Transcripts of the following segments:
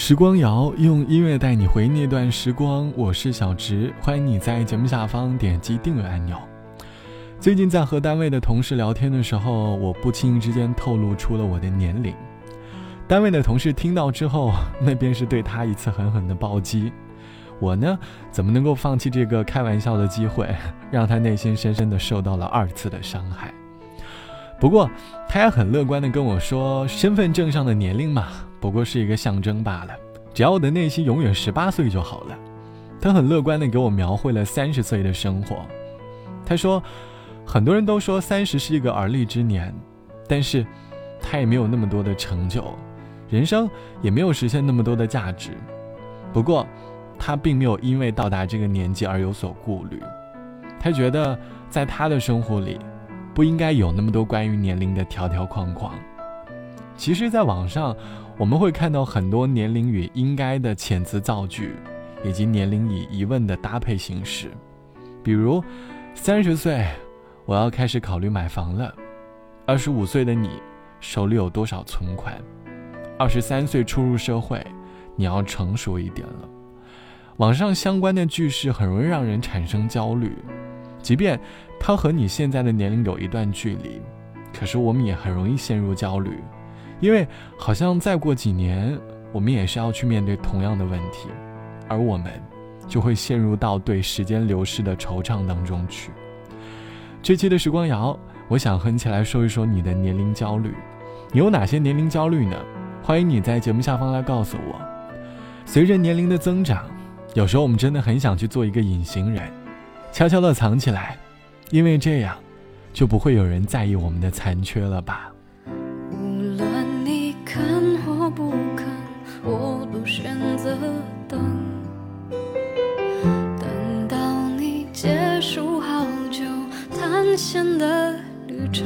时光谣用音乐带你回那段时光，我是小植，欢迎你在节目下方点击订阅按钮。最近在和单位的同事聊天的时候，我不经意之间透露出了我的年龄。单位的同事听到之后，那便是对他一次狠狠的暴击。我呢，怎么能够放弃这个开玩笑的机会，让他内心深深的受到了二次的伤害？不过，他也很乐观的跟我说，身份证上的年龄嘛。不过是一个象征罢了，只要我的内心永远十八岁就好了。他很乐观地给我描绘了三十岁的生活。他说，很多人都说三十是一个而立之年，但是，他也没有那么多的成就，人生也没有实现那么多的价值。不过，他并没有因为到达这个年纪而有所顾虑。他觉得，在他的生活里，不应该有那么多关于年龄的条条框框。其实，在网上。我们会看到很多年龄与应该的遣词造句，以及年龄与疑问的搭配形式。比如，三十岁，我要开始考虑买房了；二十五岁的你，手里有多少存款？二十三岁初入社会，你要成熟一点了。网上相关的句式很容易让人产生焦虑，即便它和你现在的年龄有一段距离，可是我们也很容易陷入焦虑。因为好像再过几年，我们也是要去面对同样的问题，而我们就会陷入到对时间流逝的惆怅当中去。这期的时光谣，我想和你一起来说一说你的年龄焦虑。你有哪些年龄焦虑呢？欢迎你在节目下方来告诉我。随着年龄的增长，有时候我们真的很想去做一个隐形人，悄悄地藏起来，因为这样，就不会有人在意我们的残缺了吧。险的旅程。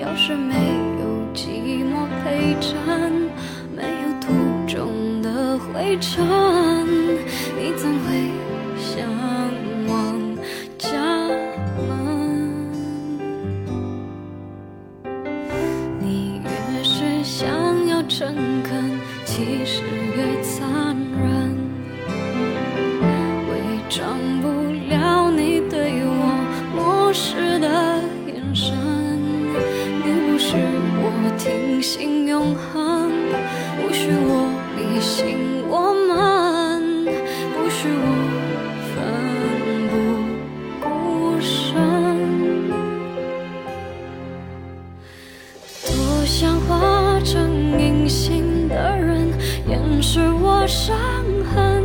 要是没有寂寞陪衬，没有途中的灰尘，时的眼神。你不许我听信永恒，不许我迷信我们，不许我奋不顾身，多想化成。隐形的人掩饰我伤痕，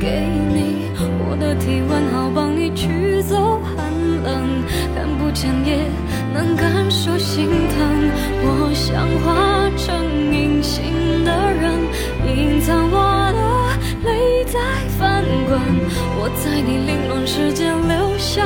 给你我的体温，好帮你驱走。想也能感受心疼。我想化成隐形的人，隐藏我的泪在翻滚。我在你凌乱世界留下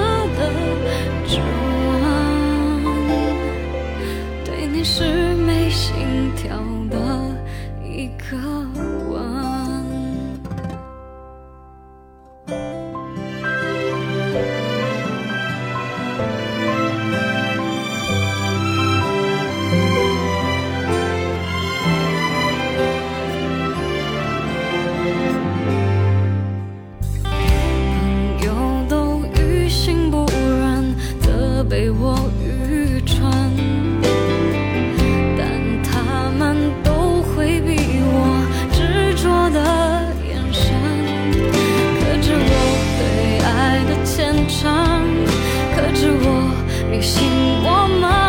你信我吗？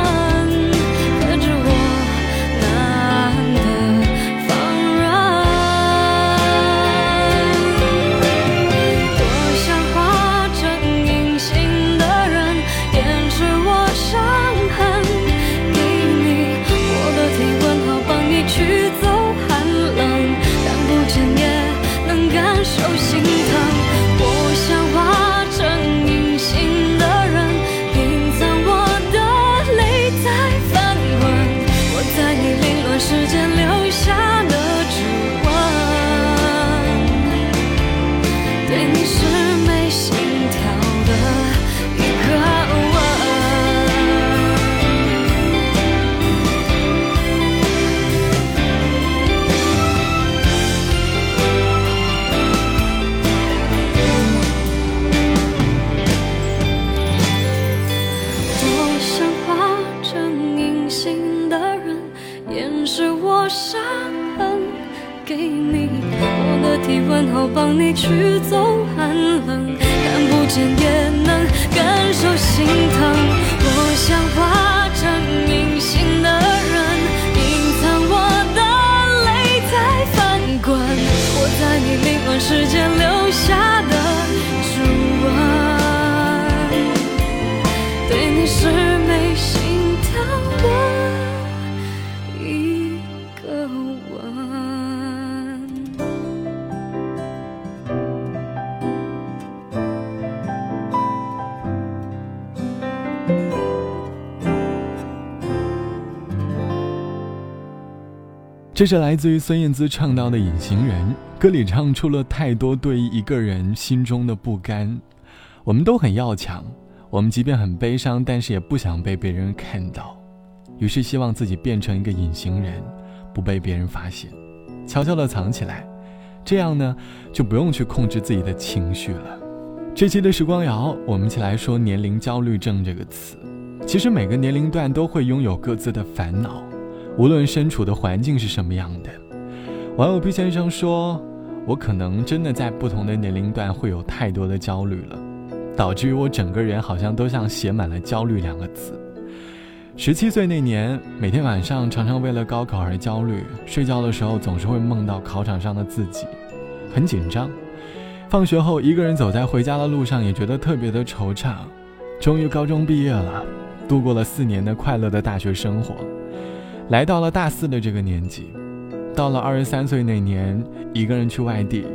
给你，我的体温好帮你驱走寒冷，看不见也能感受心疼。我想化成隐形的人，隐藏我的泪在翻滚，我在你灵魂世界留这是来自于孙燕姿唱到的《隐形人》，歌里唱出了太多对于一个人心中的不甘。我们都很要强，我们即便很悲伤，但是也不想被别人看到，于是希望自己变成一个隐形人，不被别人发现，悄悄地藏起来。这样呢，就不用去控制自己的情绪了。这期的时光谣，我们一起来说“年龄焦虑症”这个词。其实每个年龄段都会拥有各自的烦恼。无论身处的环境是什么样的，网友 B 先生说：“我可能真的在不同的年龄段会有太多的焦虑了，导致于我整个人好像都像写满了焦虑两个字。十七岁那年，每天晚上常常为了高考而焦虑，睡觉的时候总是会梦到考场上的自己，很紧张。放学后一个人走在回家的路上，也觉得特别的惆怅。终于高中毕业了，度过了四年的快乐的大学生活。”来到了大四的这个年纪，到了二十三岁那年，一个人去外地，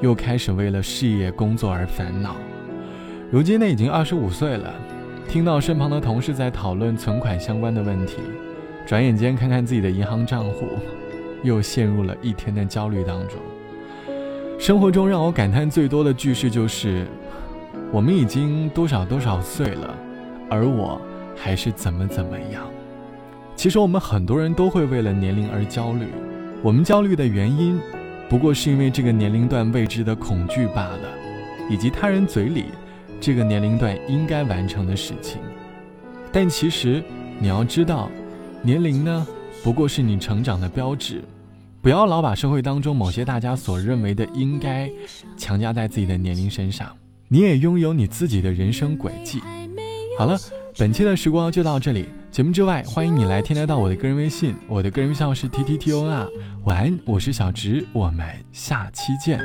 又开始为了事业工作而烦恼。如今呢，已经二十五岁了，听到身旁的同事在讨论存款相关的问题，转眼间看看自己的银行账户，又陷入了一天的焦虑当中。生活中让我感叹最多的句式就是：“我们已经多少多少岁了，而我还是怎么怎么样。”其实我们很多人都会为了年龄而焦虑，我们焦虑的原因，不过是因为这个年龄段未知的恐惧罢了，以及他人嘴里这个年龄段应该完成的事情。但其实你要知道，年龄呢，不过是你成长的标志，不要老把社会当中某些大家所认为的应该强加在自己的年龄身上。你也拥有你自己的人生轨迹。好了，本期的时光就到这里。节目之外，欢迎你来添加到我的个人微信，我的个人微信号是 t t t o r。晚安，我是小直，我们下期见。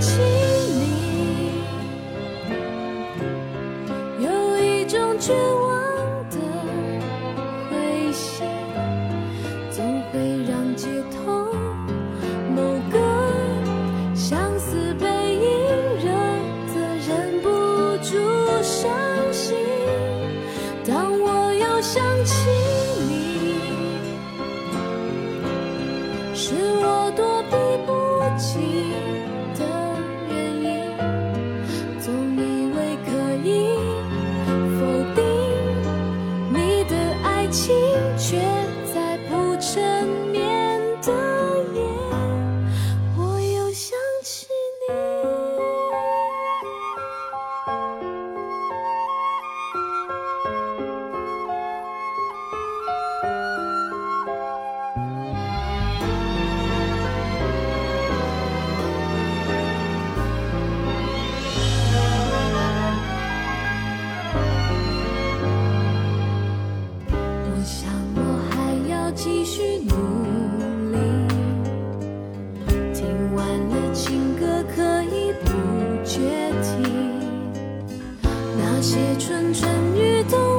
情。那些蠢蠢欲动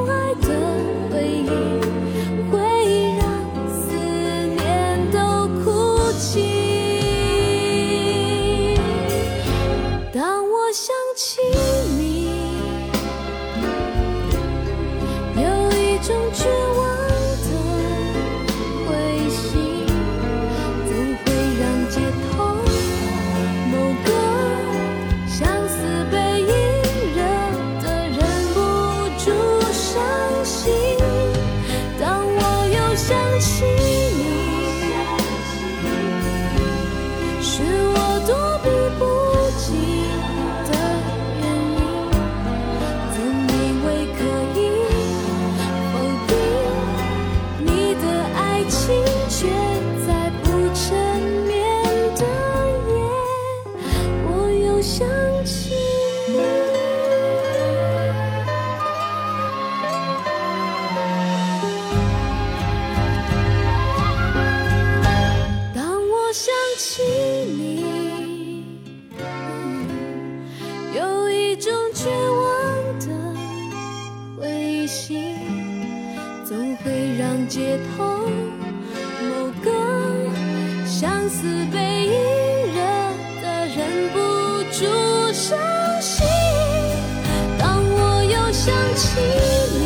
起你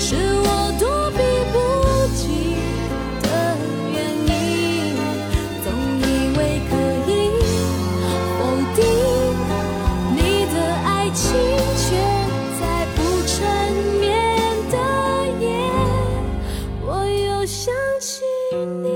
是我躲避不及的原因，总以为可以否定你的爱情，却在不沉眠的夜，我又想起你。